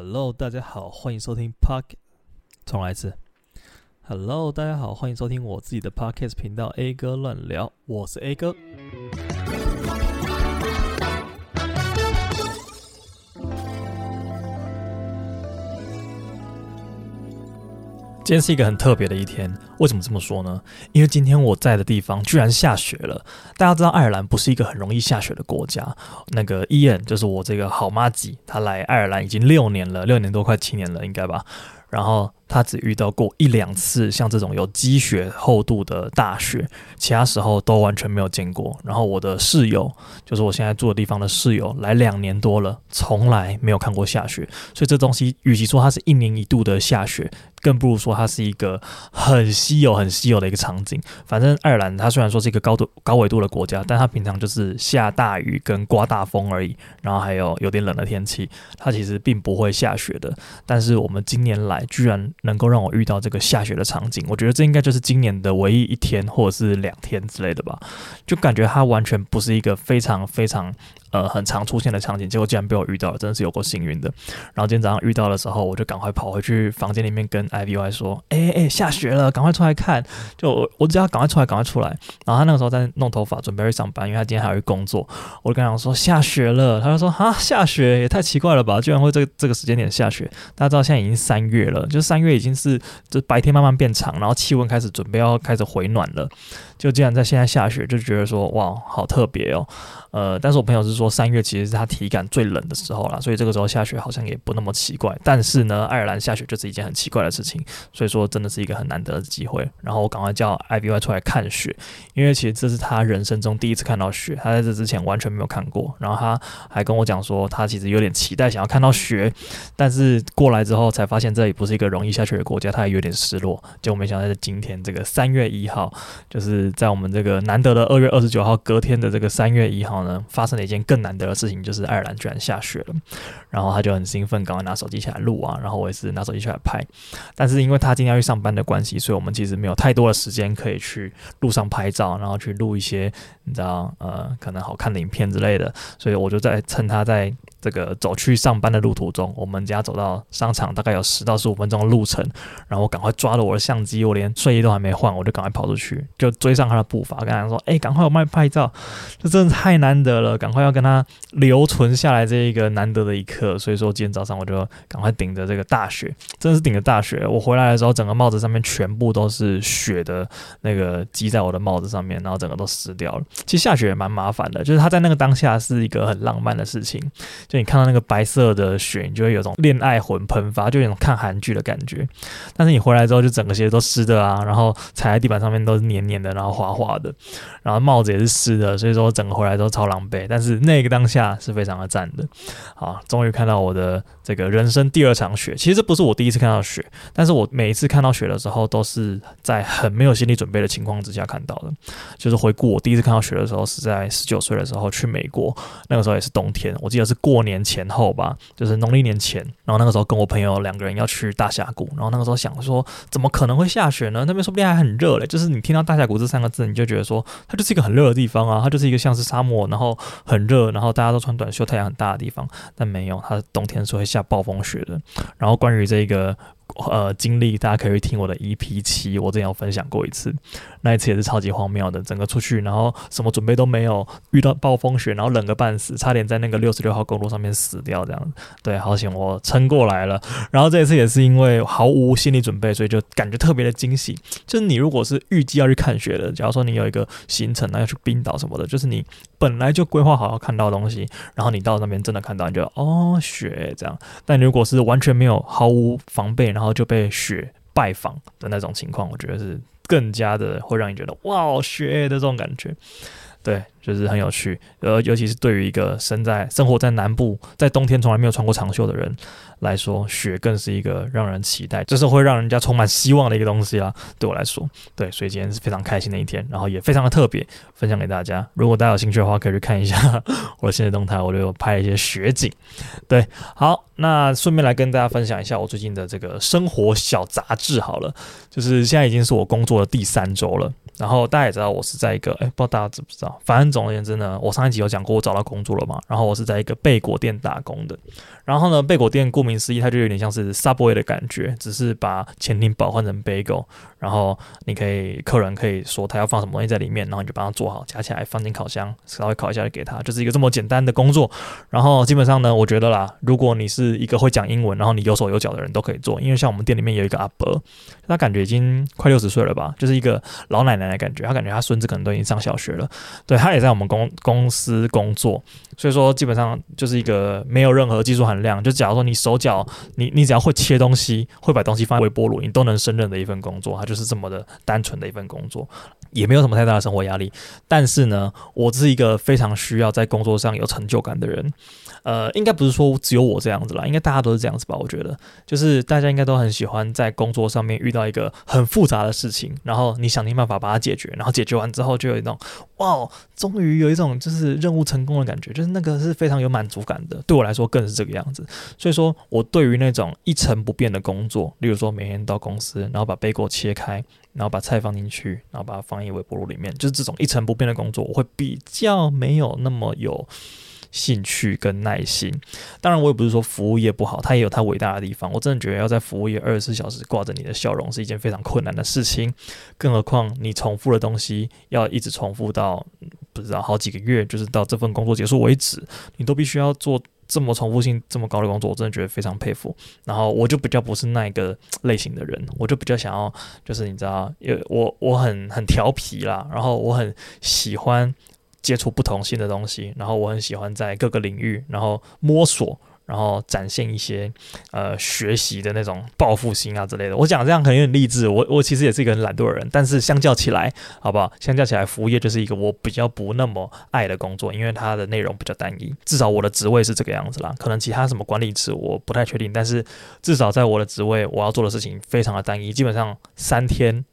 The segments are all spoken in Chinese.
Hello，大家好，欢迎收听 Park。重来一次。Hello，大家好，欢迎收听我自己的 Podcast 频道 A 哥乱聊，我是 A 哥。今天是一个很特别的一天，为什么这么说呢？因为今天我在的地方居然下雪了。大家知道爱尔兰不是一个很容易下雪的国家。那个伊恩就是我这个好妈吉，他来爱尔兰已经六年了，六年多快七年了，应该吧。然后他只遇到过一两次像这种有积雪厚度的大雪，其他时候都完全没有见过。然后我的室友，就是我现在住的地方的室友，来两年多了，从来没有看过下雪。所以这东西，与其说它是一年一度的下雪，更不如说它是一个很稀有、很稀有的一个场景。反正爱尔兰它虽然说是一个高度、高纬度的国家，但它平常就是下大雨跟刮大风而已，然后还有有点冷的天气，它其实并不会下雪的。但是我们今年来，居然能够让我遇到这个下雪的场景，我觉得这应该就是今年的唯一一天或者是两天之类的吧，就感觉它完全不是一个非常非常。呃，很常出现的场景，结果竟然被我遇到了，真的是有够幸运的。然后今天早上遇到的时候，我就赶快跑回去房间里面跟 Ivy 说：“哎、哎、下雪了，赶快出来看！”就我，我只要赶快出来，赶快出来。然后他那个时候在弄头发，准备去上班，因为他今天还要去工作。我就跟他说：“下雪了。”他就说：“啊，下雪也太奇怪了吧？居然会这个这个时间点下雪。”大家知道现在已经三月了，就是三月已经是就白天慢慢变长，然后气温开始准备要开始回暖了。就竟然在现在下雪，就觉得说哇，好特别哦。呃，但是我朋友是说三月其实是他体感最冷的时候了，所以这个时候下雪好像也不那么奇怪。但是呢，爱尔兰下雪就是一件很奇怪的事情，所以说真的是一个很难得的机会。然后我赶快叫 IBY 出来看雪，因为其实这是他人生中第一次看到雪，他在这之前完全没有看过。然后他还跟我讲说，他其实有点期待想要看到雪，但是过来之后才发现这里不是一个容易下雪的国家，他也有点失落。结果没想到在今天这个三月一号，就是。在我们这个难得的二月二十九号隔天的这个三月一号呢，发生了一件更难得的事情，就是爱尔兰居然下雪了。然后他就很兴奋，赶快拿手机起来录啊，然后我也是拿手机起来拍。但是因为他今天要去上班的关系，所以我们其实没有太多的时间可以去路上拍照，然后去录一些你知道呃可能好看的影片之类的。所以我就在趁他在。这个走去上班的路途中，我们家走到商场大概有十到十五分钟的路程，然后我赶快抓了我的相机，我连睡衣都还没换，我就赶快跑出去，就追上他的步伐，跟他说：“哎，赶快我帮你拍照，这真的太难得了，赶快要跟他留存下来这一个难得的一刻。”所以说今天早上我就赶快顶着这个大雪，真的是顶着大雪。我回来的时候，整个帽子上面全部都是雪的那个积在我的帽子上面，然后整个都湿掉了。其实下雪也蛮麻烦的，就是他在那个当下是一个很浪漫的事情。就你看到那个白色的雪，你就会有种恋爱魂喷发，就有种看韩剧的感觉。但是你回来之后，就整个鞋都湿的啊，然后踩在地板上面都是黏黏的，然后滑滑的，然后帽子也是湿的，所以说整个回来都超狼狈。但是那个当下是非常的赞的，好，终于看到我的这个人生第二场雪。其实这不是我第一次看到雪，但是我每一次看到雪的时候，都是在很没有心理准备的情况之下看到的。就是回顾我第一次看到雪的时候，是在十九岁的时候去美国，那个时候也是冬天，我记得是过。过年前后吧，就是农历年前，然后那个时候跟我朋友两个人要去大峡谷，然后那个时候想说，怎么可能会下雪呢？那边说不定还很热嘞。就是你听到大峡谷这三个字，你就觉得说，它就是一个很热的地方啊，它就是一个像是沙漠，然后很热，然后大家都穿短袖，太阳很大的地方。但没有，它冬天是会下暴风雪的。然后关于这个。呃，经历大家可以去听我的 EP 七，我之前有分享过一次，那一次也是超级荒谬的，整个出去然后什么准备都没有，遇到暴风雪，然后冷个半死，差点在那个六十六号公路上面死掉，这样，对，好险我撑过来了。然后这一次也是因为毫无心理准备，所以就感觉特别的惊喜。就是你如果是预计要去看雪的，假如说你有一个行程，那要去冰岛什么的，就是你本来就规划好要看到的东西，然后你到那边真的看到，你就哦雪这样。但如果是完全没有毫无防备，然后然后就被雪拜访的那种情况，我觉得是更加的会让你觉得哇，雪的这种感觉，对，就是很有趣。呃，尤其是对于一个身在生活在南部，在冬天从来没有穿过长袖的人来说，雪更是一个让人期待，就是会让人家充满希望的一个东西啊。对我来说，对，所以今天是非常开心的一天，然后也非常的特别，分享给大家。如果大家有兴趣的话，可以去看一下 我的新的动态，我都有拍一些雪景。对，好，那顺便来跟大家分享一下我最近的这个生活小杂志。好了，就是现在已经是我工作的第三周了。然后大家也知道，我是在一个，哎，不知道大家知不知道？反正总而言之呢，我上一集有讲过，我找到工作了嘛。然后我是在一个贝果店打工的。然后呢，贝果店顾名思义，它就有点像是 Subway 的感觉，只是把潜艇堡换成 bagel。然后你可以，客人可以说他要放什么东西在里面，然后你就帮他做好，夹起来放进烤箱，稍微烤一下就给他，就是一个这么简单的工作。然后基本上呢，我觉得啦，如果你是一个会讲英文，然后你有手有脚的人都可以做，因为像我们店里面有一个阿伯，他感觉已经快六十岁了吧，就是一个老奶奶的感觉，他感觉他孙子可能都已经上小学了。对，他也在我们公公司工作，所以说基本上就是一个没有任何技术含量，就假如说你手脚，你你只要会切东西，会把东西放微波炉，你都能胜任的一份工作，它就是这么的单纯的一份工作，也没有什么太大的生活压力。但是呢，我是一个非常需要在工作上有成就感的人。呃，应该不是说只有我这样子啦，应该大家都是这样子吧？我觉得，就是大家应该都很喜欢在工作上面遇到一个很复杂的事情，然后你想尽办法把它解决，然后解决完之后就有一种哇，终终于有一种就是任务成功的感觉，就是那个是非常有满足感的。对我来说更是这个样子。所以说我对于那种一成不变的工作，例如说每天到公司，然后把背锅切开，然后把菜放进去，然后把它放一微波炉里面，就是这种一成不变的工作，我会比较没有那么有。兴趣跟耐心，当然我也不是说服务业不好，它也有它伟大的地方。我真的觉得要在服务业二十四小时挂着你的笑容是一件非常困难的事情，更何况你重复的东西要一直重复到不知道好几个月，就是到这份工作结束为止，你都必须要做这么重复性这么高的工作，我真的觉得非常佩服。然后我就比较不是那一个类型的人，我就比较想要就是你知道，因为我我很很调皮啦，然后我很喜欢。接触不同新的东西，然后我很喜欢在各个领域，然后摸索，然后展现一些呃学习的那种报复心啊之类的。我讲这样可能有点励志，我我其实也是一个很懒惰的人，但是相较起来，好不好？相较起来，服务业就是一个我比较不那么爱的工作，因为它的内容比较单一。至少我的职位是这个样子啦，可能其他什么管理职我不太确定，但是至少在我的职位，我要做的事情非常的单一，基本上三天。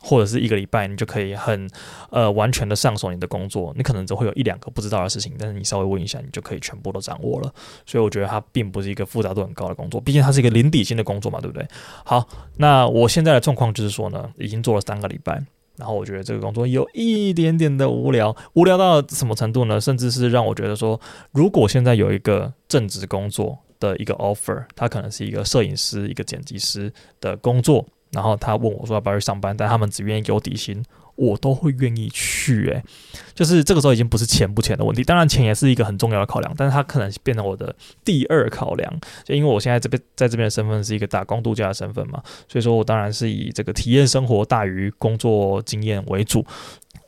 或者是一个礼拜，你就可以很呃完全的上手你的工作。你可能只会有一两个不知道的事情，但是你稍微问一下，你就可以全部都掌握了。所以我觉得它并不是一个复杂度很高的工作，毕竟它是一个零底薪的工作嘛，对不对？好，那我现在的状况就是说呢，已经做了三个礼拜，然后我觉得这个工作有一点点的无聊，无聊到什么程度呢？甚至是让我觉得说，如果现在有一个正职工作的一个 offer，它可能是一个摄影师、一个剪辑师的工作。然后他问我说要不要去上班，但他们只愿意给我底薪，我都会愿意去。诶，就是这个时候已经不是钱不钱的问题，当然钱也是一个很重要的考量，但是他可能变成我的第二考量。就因为我现在这边在这边的身份是一个打工度假的身份嘛，所以说我当然是以这个体验生活大于工作经验为主，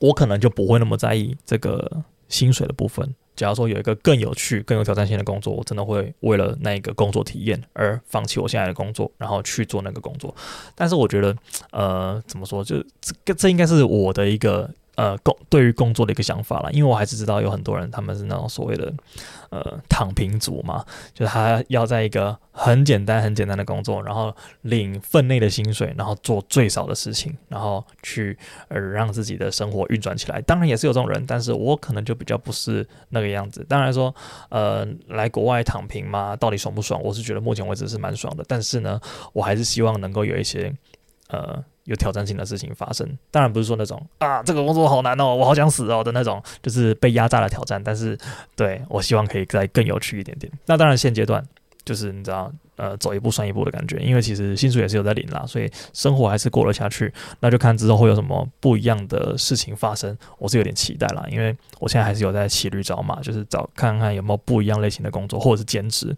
我可能就不会那么在意这个薪水的部分。假如说有一个更有趣、更有挑战性的工作，我真的会为了那个工作体验而放弃我现在的工作，然后去做那个工作。但是我觉得，呃，怎么说，就这这应该是我的一个。呃，工对于工作的一个想法啦，因为我还是知道有很多人他们是那种所谓的呃躺平族嘛，就是他要在一个很简单很简单的工作，然后领分内的薪水，然后做最少的事情，然后去呃让自己的生活运转起来。当然也是有这种人，但是我可能就比较不是那个样子。当然说，呃，来国外躺平嘛，到底爽不爽？我是觉得目前为止是蛮爽的，但是呢，我还是希望能够有一些呃。有挑战性的事情发生，当然不是说那种啊，这个工作好难哦，我好想死哦的那种，就是被压榨的挑战。但是，对，我希望可以再更有趣一点点。那当然现阶段。就是你知道，呃，走一步算一步的感觉，因为其实薪水也是有在领啦，所以生活还是过得下去。那就看之后会有什么不一样的事情发生，我是有点期待啦，因为我现在还是有在骑驴找马，就是找看看有没有不一样类型的工作或者是兼职。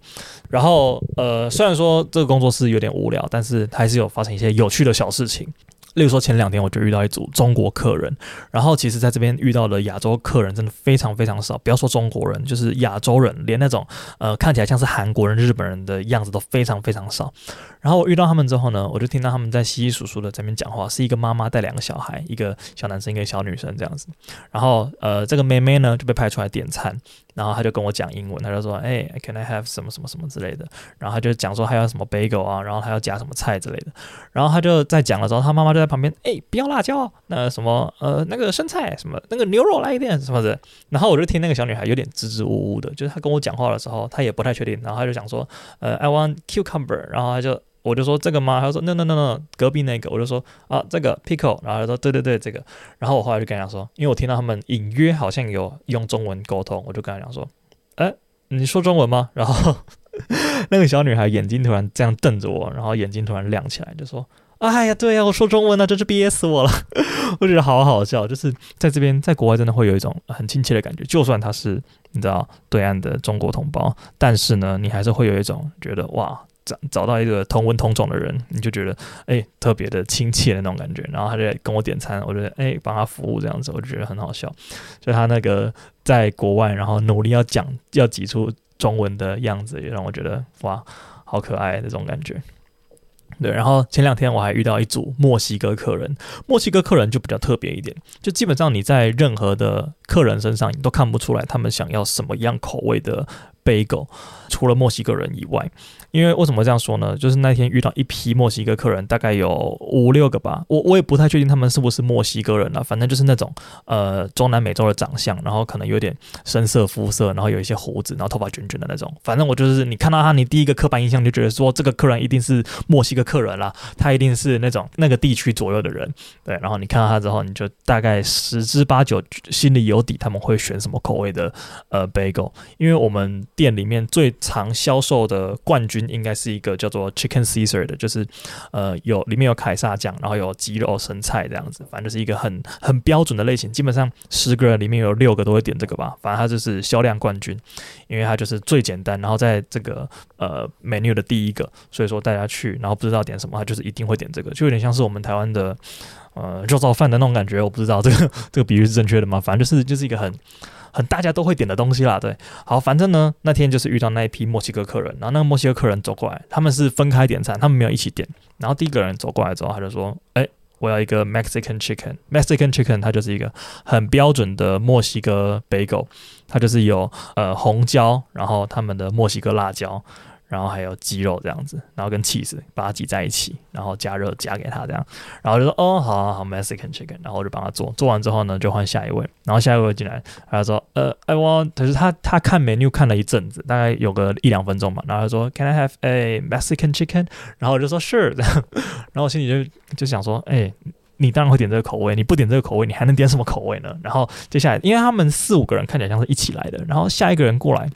然后，呃，虽然说这个工作是有点无聊，但是还是有发生一些有趣的小事情。例如说，前两天我就遇到一组中国客人，然后其实在这边遇到的亚洲客人真的非常非常少，不要说中国人，就是亚洲人，连那种呃看起来像是韩国人、日本人的样子都非常非常少。然后我遇到他们之后呢，我就听到他们在稀稀疏疏的在那边讲话，是一个妈妈带两个小孩，一个小男生，一个小女生这样子。然后呃，这个妹妹呢就被派出来点餐。然后他就跟我讲英文，他就说：“哎，Can I have 什么什么什么之类的。”然后他就讲说还要什么 bagel 啊，然后还要加什么菜之类的。然后他就在讲的时候，他妈妈就在旁边：“哎，不要辣椒，那什么呃那个生菜什么那个牛肉来一点什么的。”然后我就听那个小女孩有点支支吾吾的，就是她跟我讲话的时候，她也不太确定。然后他就讲说：“呃，I want cucumber。”然后他就我就说这个吗？他说 no no no no，隔壁那个。我就说啊这个 pickle，然后他说对对对这个。然后我后来就跟他说，因为我听到他们隐约好像有用中文沟通，我就跟他讲说，哎，你说中文吗？然后 那个小女孩眼睛突然这样瞪着我，然后眼睛突然亮起来，就说。哎呀，对呀，我说中文呢，真是憋死我了。我觉得好好笑，就是在这边，在国外真的会有一种很亲切的感觉。就算他是你知道对岸的中国同胞，但是呢，你还是会有一种觉得哇，找找到一个同文同种的人，你就觉得哎，特别的亲切的那种感觉。然后他就跟我点餐，我觉得哎，帮他服务这样子，我就觉得很好笑。就他那个在国外，然后努力要讲要挤出中文的样子，也让我觉得哇，好可爱那种感觉。对，然后前两天我还遇到一组墨西哥客人，墨西哥客人就比较特别一点，就基本上你在任何的客人身上，你都看不出来他们想要什么样口味的贝果除了墨西哥人以外。因为为什么这样说呢？就是那天遇到一批墨西哥客人，大概有五六个吧。我我也不太确定他们是不是墨西哥人了，反正就是那种呃中南美洲的长相，然后可能有点深色肤色，然后有一些胡子，然后头发卷卷的那种。反正我就是你看到他，你第一个刻板印象就觉得说这个客人一定是墨西哥客人啦，他一定是那种那个地区左右的人。对，然后你看到他之后，你就大概十之八九心里有底，他们会选什么口味的呃 bagel，因为我们店里面最常销售的冠军。应该是一个叫做 Chicken Caesar 的，就是呃有里面有凯撒酱，然后有鸡肉生菜这样子，反正就是一个很很标准的类型。基本上十个人里面有六个都会点这个吧，反正它就是销量冠军，因为它就是最简单，然后在这个呃 menu 的第一个，所以说大家去然后不知道点什么，他就是一定会点这个，就有点像是我们台湾的呃肉燥饭的那种感觉。我不知道这个这个比喻是正确的吗？反正就是就是一个很。很大家都会点的东西啦，对，好，反正呢，那天就是遇到那一批墨西哥客人，然后那个墨西哥客人走过来，他们是分开点餐，他们没有一起点。然后第一个人走过来之后，他就说：“哎，我要一个 Mexican chicken，Mexican chicken，它就是一个很标准的墨西哥北狗它就是有呃红椒，然后他们的墨西哥辣椒。”然后还有鸡肉这样子，然后跟 cheese 把它挤在一起，然后加热加给他这样，然后就说哦好好好 Mexican chicken，然后我就帮他做，做完之后呢就换下一位，然后下一位进来，他说呃 I want，可是他他看 menu 看了一阵子，大概有个一两分钟吧，然后他说 Can I have a Mexican chicken？然后我就说 Sure 这样，然后我心里就就想说，哎，你当然会点这个口味，你不点这个口味，你还能点什么口味呢？然后接下来，因为他们四五个人看起来像是一起来的，然后下一个人过来。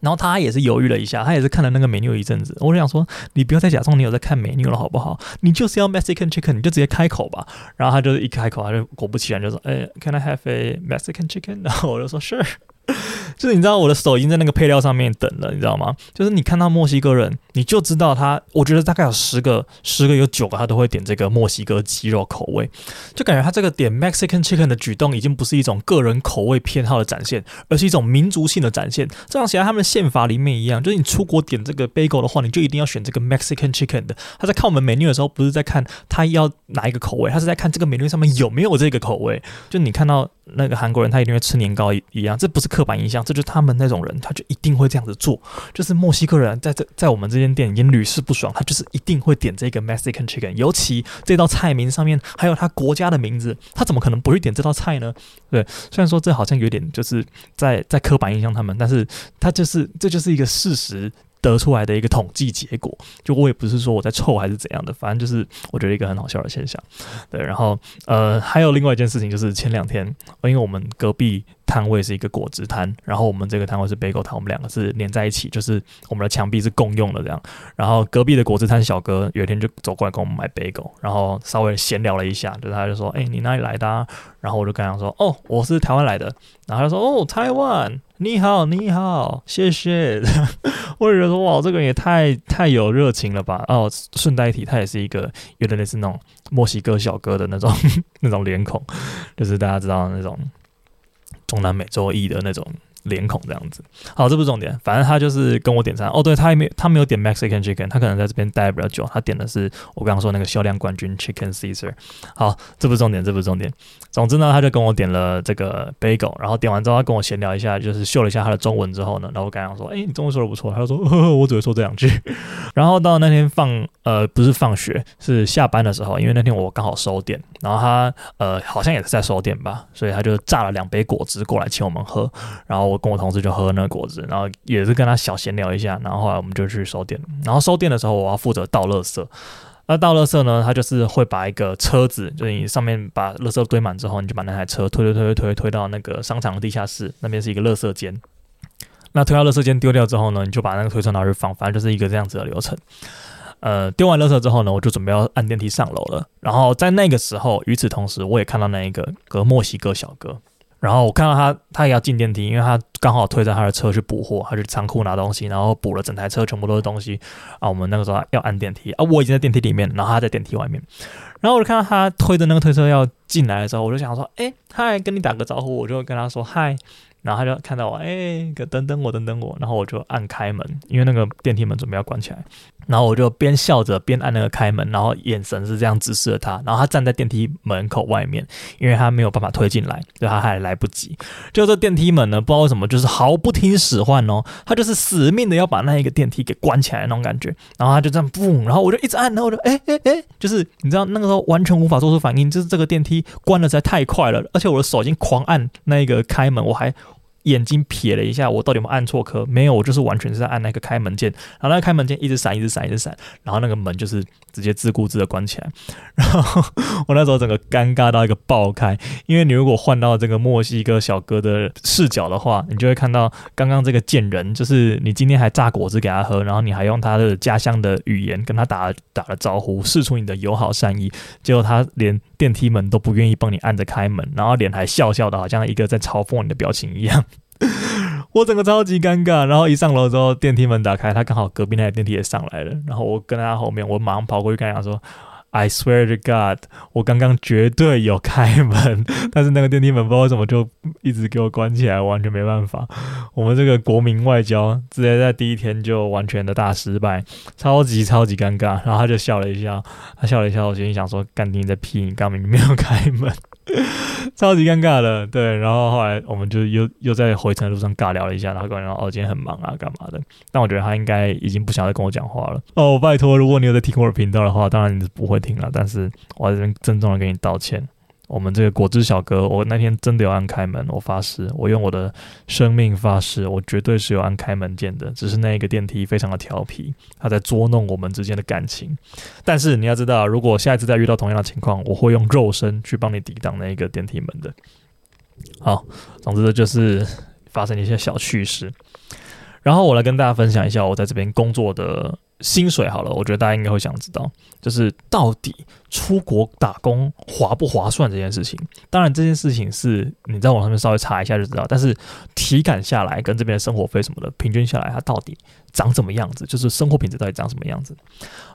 然后他也是犹豫了一下，他也是看了那个 menu 一阵子。我就想说，你不要再假装你有在看 menu 了，好不好？你就是要 Mexican chicken，你就直接开口吧。然后他就一开口，他就果不其然就说：“哎，Can I have a Mexican chicken？” 然后我就说：“Sure。” 就是你知道我的手已经在那个配料上面等了，你知道吗？就是你看到墨西哥人，你就知道他，我觉得大概有十个，十个有九个他都会点这个墨西哥鸡肉口味，就感觉他这个点 Mexican chicken 的举动已经不是一种个人口味偏好的展现，而是一种民族性的展现。这样写在他们的宪法里面一样，就是你出国点这个 bagel 的话，你就一定要选这个 Mexican chicken 的。他在看我们 menu 的时候，不是在看他要哪一个口味，他是在看这个 menu 上面有没有这个口味。就你看到那个韩国人，他一定会吃年糕一样，这不是刻板印象。这就是他们那种人，他就一定会这样子做。就是墨西哥人在这在我们这间店已经屡试不爽，他就是一定会点这个 Mexican chicken。尤其这道菜名上面还有他国家的名字，他怎么可能不会点这道菜呢？对，虽然说这好像有点就是在在刻板印象他们，但是他就是这就是一个事实。得出来的一个统计结果，就我也不是说我在臭还是怎样的，反正就是我觉得一个很好笑的现象。对，然后呃，还有另外一件事情就是前两天，因为我们隔壁摊位是一个果汁摊，然后我们这个摊位是 bagel 摊，我们两个是连在一起，就是我们的墙壁是共用的这样。然后隔壁的果汁摊小哥有一天就走过来跟我们买 bagel，然后稍微闲聊了一下，就他就说：“哎，你哪里来的啊？”然后我就跟他说：“哦，我是台湾来的。”然后他说：“哦，台湾。”你好，你好，谢谢。我也觉得说，哇，这个人也太太有热情了吧？哦，顺带一提，他也是一个有点类似那种墨西哥小哥的那种 那种脸孔，就是大家知道那种中南美洲裔的那种。脸孔这样子，好，这不是重点，反正他就是跟我点餐。哦，对，他也没他没有点 Mexican chicken，他可能在这边待比较久，他点的是我刚刚说那个销量冠军 Chicken Caesar。好，这不是重点，这不是重点。总之呢，他就跟我点了这个 bagel，然后点完之后，他跟我闲聊一下，就是秀了一下他的中文之后呢，然后我刚刚说，哎，你中文说的不错。他就说，呵呵，我只会说这两句。然后到那天放呃不是放学，是下班的时候，因为那天我刚好收店，然后他呃好像也是在收店吧，所以他就榨了两杯果汁过来请我们喝，然后。我跟我同事就喝那个果汁，然后也是跟他小闲聊一下，然后后来我们就去收店。然后收店的时候，我要负责倒垃圾。那倒垃圾呢，他就是会把一个车子，就是你上面把垃圾堆满之后，你就把那台车推推推推推推到那个商场的地下室，那边是一个垃圾间。那推到垃圾间丢掉之后呢，你就把那个推车拿去放，反正就是一个这样子的流程。呃，丢完垃圾之后呢，我就准备要按电梯上楼了。然后在那个时候，与此同时，我也看到那一个个墨西哥小哥。然后我看到他，他也要进电梯，因为他刚好推着他的车去补货，他去仓库拿东西，然后补了整台车全部都是东西啊。我们那个时候要按电梯啊，我已经在电梯里面，然后他在电梯外面。然后我就看到他推着那个推车要进来的时候，我就想说，哎，嗨，跟你打个招呼，我就跟他说嗨。然后他就看到我，哎，等等我，等等我。然后我就按开门，因为那个电梯门准备要关起来。然后我就边笑着边按那个开门，然后眼神是这样直视着他。然后他站在电梯门口外面，因为他没有办法推进来，所以他还来不及。就这电梯门呢，不知道为什么就是毫不听使唤哦，他就是死命的要把那一个电梯给关起来那种感觉。然后他就这样嘣，然后我就一直按，然后我就哎哎哎，就是你知道那个时候完全无法做出反应，就是这个电梯关的实在太快了，而且我的手已经狂按那个开门，我还。眼睛瞥了一下，我到底有没有按错颗？没有，我就是完全是在按那个开门键，然后那个开门键一直闪，一直闪，一直闪，然后那个门就是直接自顾自的关起来。然后我那时候整个尴尬到一个爆开，因为你如果换到这个墨西哥小哥的视角的话，你就会看到刚刚这个贱人，就是你今天还榨果汁给他喝，然后你还用他的家乡的语言跟他打打了招呼，试出你的友好善意，结果他连电梯门都不愿意帮你按着开门，然后脸还笑笑的，好像一个在嘲讽你的表情一样。我整个超级尴尬，然后一上楼之后，电梯门打开，他刚好隔壁那台电梯也上来了，然后我跟他后面，我马上跑过去跟他讲说：“I swear to God，我刚刚绝对有开门，但是那个电梯门不知道为什么就一直给我关起来，完全没办法。我们这个国民外交直接在第一天就完全的大失败，超级超级尴尬。然后他就笑了一下，他笑了一下，我心里想说：干你在屁，你刚明明没有开门。” 超级尴尬的，对，然后后来我们就又又在回程的路上尬聊了一下，然后跟我说哦，今天很忙啊，干嘛的？但我觉得他应该已经不想再跟我讲话了。哦，拜托，如果你有在听我的频道的话，当然你是不会听了，但是我在这边郑重的跟你道歉。我们这个果汁小哥，我那天真的有按开门，我发誓，我用我的生命发誓，我绝对是有按开门键的，只是那一个电梯非常的调皮，他在捉弄我们之间的感情。但是你要知道，如果下一次再遇到同样的情况，我会用肉身去帮你抵挡那一个电梯门的。好，总之就是发生一些小趣事，然后我来跟大家分享一下我在这边工作的。薪水好了，我觉得大家应该会想知道，就是到底出国打工划不划算这件事情。当然，这件事情是你在网上面稍微查一下就知道，但是体感下来跟这边的生活费什么的平均下来，它到底长什么样子？就是生活品质到底长什么样子？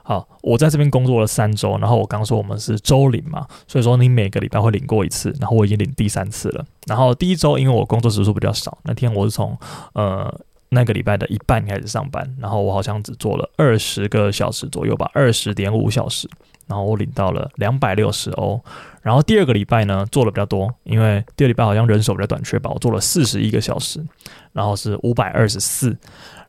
好，我在这边工作了三周，然后我刚说我们是周领嘛，所以说你每个礼拜会领过一次，然后我已经领第三次了。然后第一周因为我工作时数比较少，那天我是从呃。那个礼拜的一半开始上班，然后我好像只做了二十个小时左右吧，二十点五小时，然后我领到了两百六十欧。然后第二个礼拜呢，做了比较多，因为第二礼拜好像人手比较短缺吧，我做了四十一个小时，然后是五百二十四。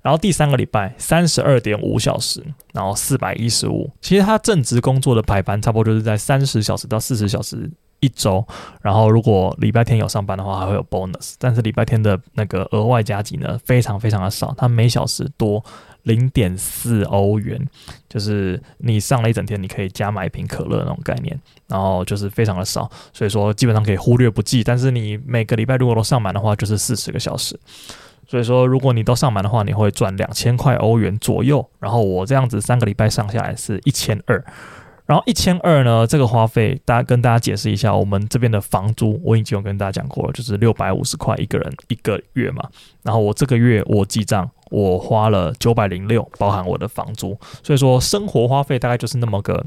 然后第三个礼拜三十二点五小时，然后四百一十五。其实他正职工作的排班差不多就是在三十小时到四十小时。一周，然后如果礼拜天有上班的话，还会有 bonus。但是礼拜天的那个额外加急呢，非常非常的少，它每小时多零点四欧元，就是你上了一整天，你可以加买一瓶可乐那种概念。然后就是非常的少，所以说基本上可以忽略不计。但是你每个礼拜如果都上满的话，就是四十个小时。所以说如果你都上满的话，你会赚两千块欧元左右。然后我这样子三个礼拜上下来是一千二。然后一千二呢，这个花费，大家跟大家解释一下，我们这边的房租我已经有跟大家讲过了，就是六百五十块一个人一个月嘛。然后我这个月我记账，我花了九百零六，包含我的房租，所以说生活花费大概就是那么个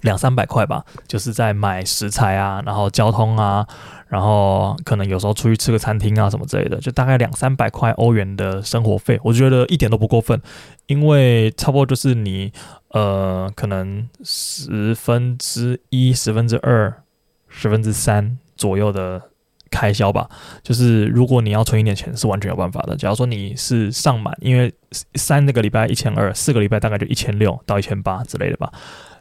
两三百块吧，就是在买食材啊，然后交通啊，然后可能有时候出去吃个餐厅啊什么之类的，就大概两三百块欧元的生活费，我觉得一点都不过分，因为差不多就是你。呃，可能十分之一、十分之二、十分之三左右的开销吧。就是如果你要存一点钱，是完全有办法的。假如说你是上满，因为三那个礼拜一千二，四个礼拜大概就一千六到一千八之类的吧。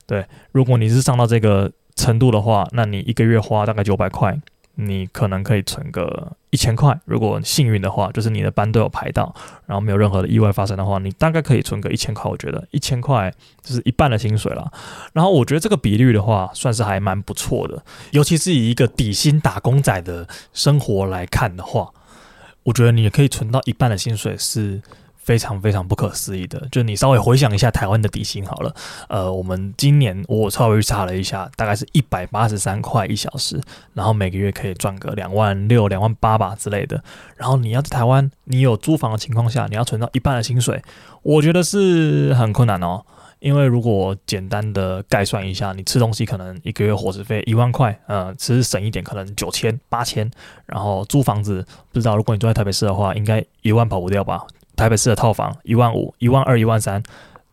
对，如果你是上到这个程度的话，那你一个月花大概九百块。你可能可以存个一千块。如果幸运的话，就是你的班都有排到，然后没有任何的意外发生的话，你大概可以存个一千块。我觉得一千块就是一半的薪水了。然后我觉得这个比率的话，算是还蛮不错的，尤其是以一个底薪打工仔的生活来看的话，我觉得你可以存到一半的薪水是。非常非常不可思议的，就你稍微回想一下台湾的底薪好了，呃，我们今年我稍微查了一下，大概是一百八十三块一小时，然后每个月可以赚个两万六、两万八吧之类的。然后你要在台湾，你有租房的情况下，你要存到一半的薪水，我觉得是很困难哦。因为如果简单的概算一下，你吃东西可能一个月伙食费一万块，呃，吃省一点可能九千、八千，然后租房子不知道，如果你住在台北市的话，应该一万跑不掉吧。台北市的套房一万五、一万二、一万三，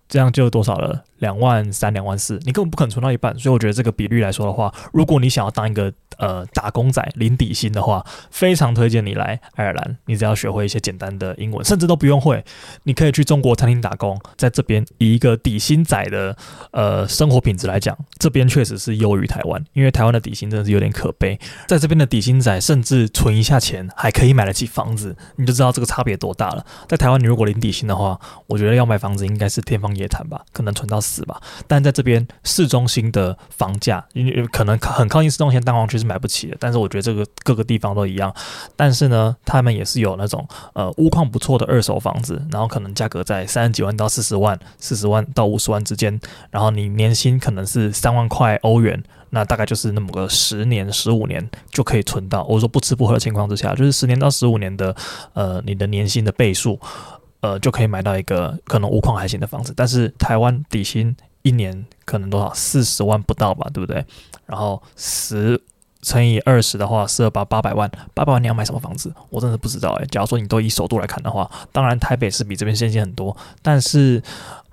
这样就多少了？两万三、两万四，你根本不可能存到一半。所以我觉得这个比率来说的话，如果你想要当一个呃打工仔领底薪的话，非常推荐你来爱尔兰。你只要学会一些简单的英文，甚至都不用会，你可以去中国餐厅打工，在这边以一个底薪仔的呃生活品质来讲，这边确实是优于台湾，因为台湾的底薪真的是有点可悲。在这边的底薪仔，甚至存一下钱还可以买得起房子，你就知道这个差别多大了。在台湾，你如果领底薪的话，我觉得要买房子应该是天方夜谈吧，可能存到。死吧！但在这边市中心的房价，因为可能很靠近市中心，蛋黄区是买不起的。但是我觉得这个各个地方都一样。但是呢，他们也是有那种呃屋况不错的二手房子，然后可能价格在三十几万到四十万，四十万到五十万之间。然后你年薪可能是三万块欧元，那大概就是那么个十年、十五年就可以存到。我说不吃不喝的情况之下，就是十年到十五年的呃你的年薪的倍数。呃，就可以买到一个可能屋况还行的房子，但是台湾底薪一年可能多少？四十万不到吧，对不对？然后十乘以二十的话，四二八八百万，八百万你要买什么房子？我真的不知道诶。假如说你都以首都来看的话，当然台北是比这边先进很多，但是，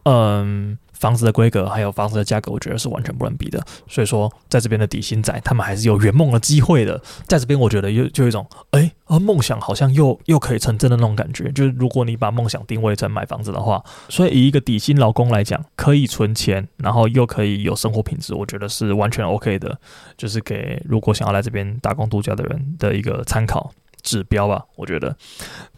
嗯。房子的规格还有房子的价格，我觉得是完全不能比的。所以说，在这边的底薪仔，他们还是有圆梦的机会的。在这边，我觉得又就一种，哎，啊，梦想好像又又可以成真的那种感觉。就是如果你把梦想定位成买房子的话，所以以一个底薪劳工来讲，可以存钱，然后又可以有生活品质，我觉得是完全 OK 的。就是给如果想要来这边打工度假的人的一个参考指标吧，我觉得。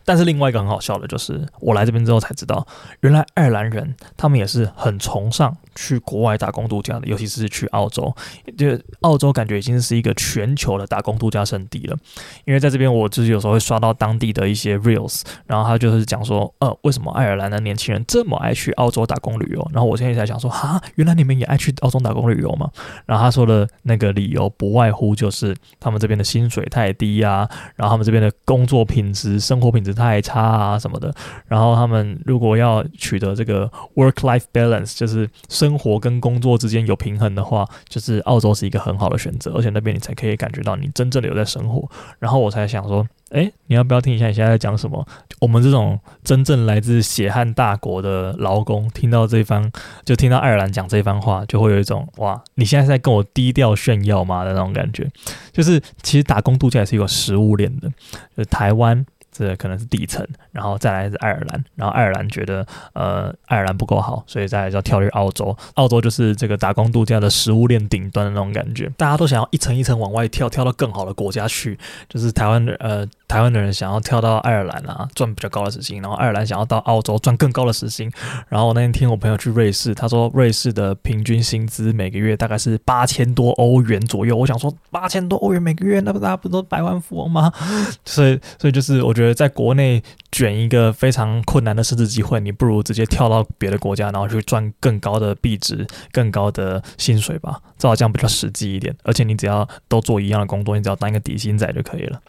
但是另外一个很好笑的就是，我来这边之后才知道，原来爱尔兰人他们也是很崇尚去国外打工度假的，尤其是去澳洲。就澳洲感觉已经是一个全球的打工度假胜地了。因为在这边，我就是有时候会刷到当地的一些 reels，然后他就是讲说，呃，为什么爱尔兰的年轻人这么爱去澳洲打工旅游？然后我现在才想说，哈，原来你们也爱去澳洲打工旅游吗？然后他说的那个理由不外乎就是他们这边的薪水太低啊，然后他们这边的工作品质、生活品质。太差啊什么的，然后他们如果要取得这个 work-life balance，就是生活跟工作之间有平衡的话，就是澳洲是一个很好的选择，而且那边你才可以感觉到你真正的有在生活。然后我才想说，哎，你要不要听一下你现在在讲什么？我们这种真正来自血汗大国的劳工，听到这番，就听到爱尔兰讲这番话，就会有一种哇，你现在是在跟我低调炫耀吗的那种感觉。就是其实打工度假也是有食物链的，就是台湾。这可能是底层，然后再来是爱尔兰，然后爱尔兰觉得呃爱尔兰不够好，所以再来就要跳去澳洲。澳洲就是这个打工度假的食物链顶端的那种感觉，大家都想要一层一层往外跳，跳到更好的国家去。就是台湾的呃台湾的人想要跳到爱尔兰啊，赚比较高的时薪，然后爱尔兰想要到澳洲赚更高的时薪。然后我那天听我朋友去瑞士，他说瑞士的平均薪资每个月大概是八千多欧元左右。我想说八千多欧元每个月，那不大家不都百万富翁吗？所以所以就是我觉得。在国内卷一个非常困难的升职机会，你不如直接跳到别的国家，然后去赚更高的币值、更高的薪水吧，至少这样比较实际一点。而且你只要都做一样的工作，你只要当一个底薪仔就可以了。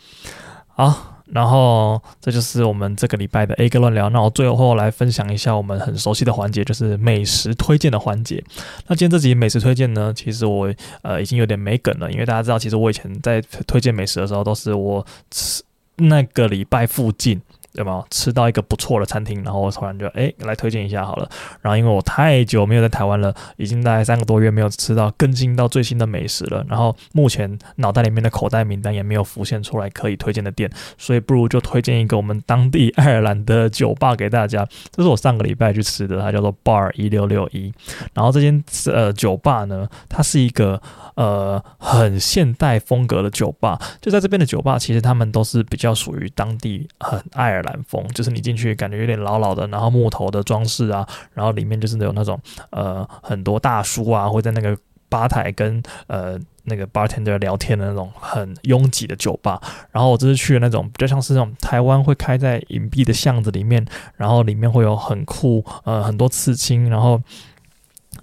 好，然后这就是我们这个礼拜的 A 哥乱聊。那我最后来分享一下我们很熟悉的环节，就是美食推荐的环节。那今天这集美食推荐呢，其实我呃已经有点没梗了，因为大家知道，其实我以前在推荐美食的时候，都是我吃。那个礼拜附近，有没有吃到一个不错的餐厅，然后我突然就哎来推荐一下好了。然后因为我太久没有在台湾了，已经大概三个多月没有吃到更新到最新的美食了。然后目前脑袋里面的口袋名单也没有浮现出来可以推荐的店，所以不如就推荐一个我们当地爱尔兰的酒吧给大家。这是我上个礼拜去吃的，它叫做 Bar 一六六一。然后这间呃酒吧呢，它是一个呃很现代风格的酒吧。就在这边的酒吧，其实他们都是比较属于当地很爱尔兰风，就是你进去感觉有点老老的，然后木头的装饰啊，然后里面就是有那种呃很多大叔啊会在那个吧台跟呃那个 bartender 聊天的那种很拥挤的酒吧。然后我这次去的那种比较像是那种台湾会开在隐蔽的巷子里面，然后里面会有很酷呃很多刺青，然后。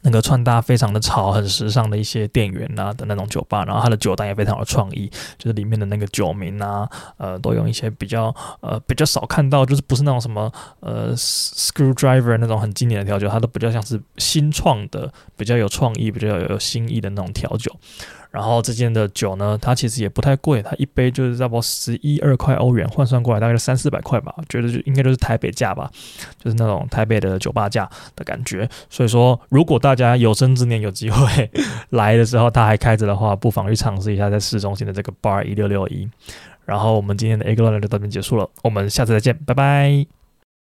那个穿搭非常的潮、很时尚的一些店员啊的那种酒吧，然后他的酒单也非常有创意，就是里面的那个酒名啊，呃，都用一些比较呃比较少看到，就是不是那种什么呃 screwdriver 那种很经典的调酒，它都比较像是新创的、比较有创意、比较有新意的那种调酒。然后这间的酒呢，它其实也不太贵，它一杯就是差不多十一二块欧元，换算过来大概三四百块吧，觉得就应该就是台北价吧，就是那种台北的酒吧价的感觉。所以说，如果大家有生之年有机会来的时候，它还开着的话，不妨去尝试一下在市中心的这个 Bar 一六六一。然后我们今天的 Egg Line 就到这边结束了，我们下次再见，拜拜。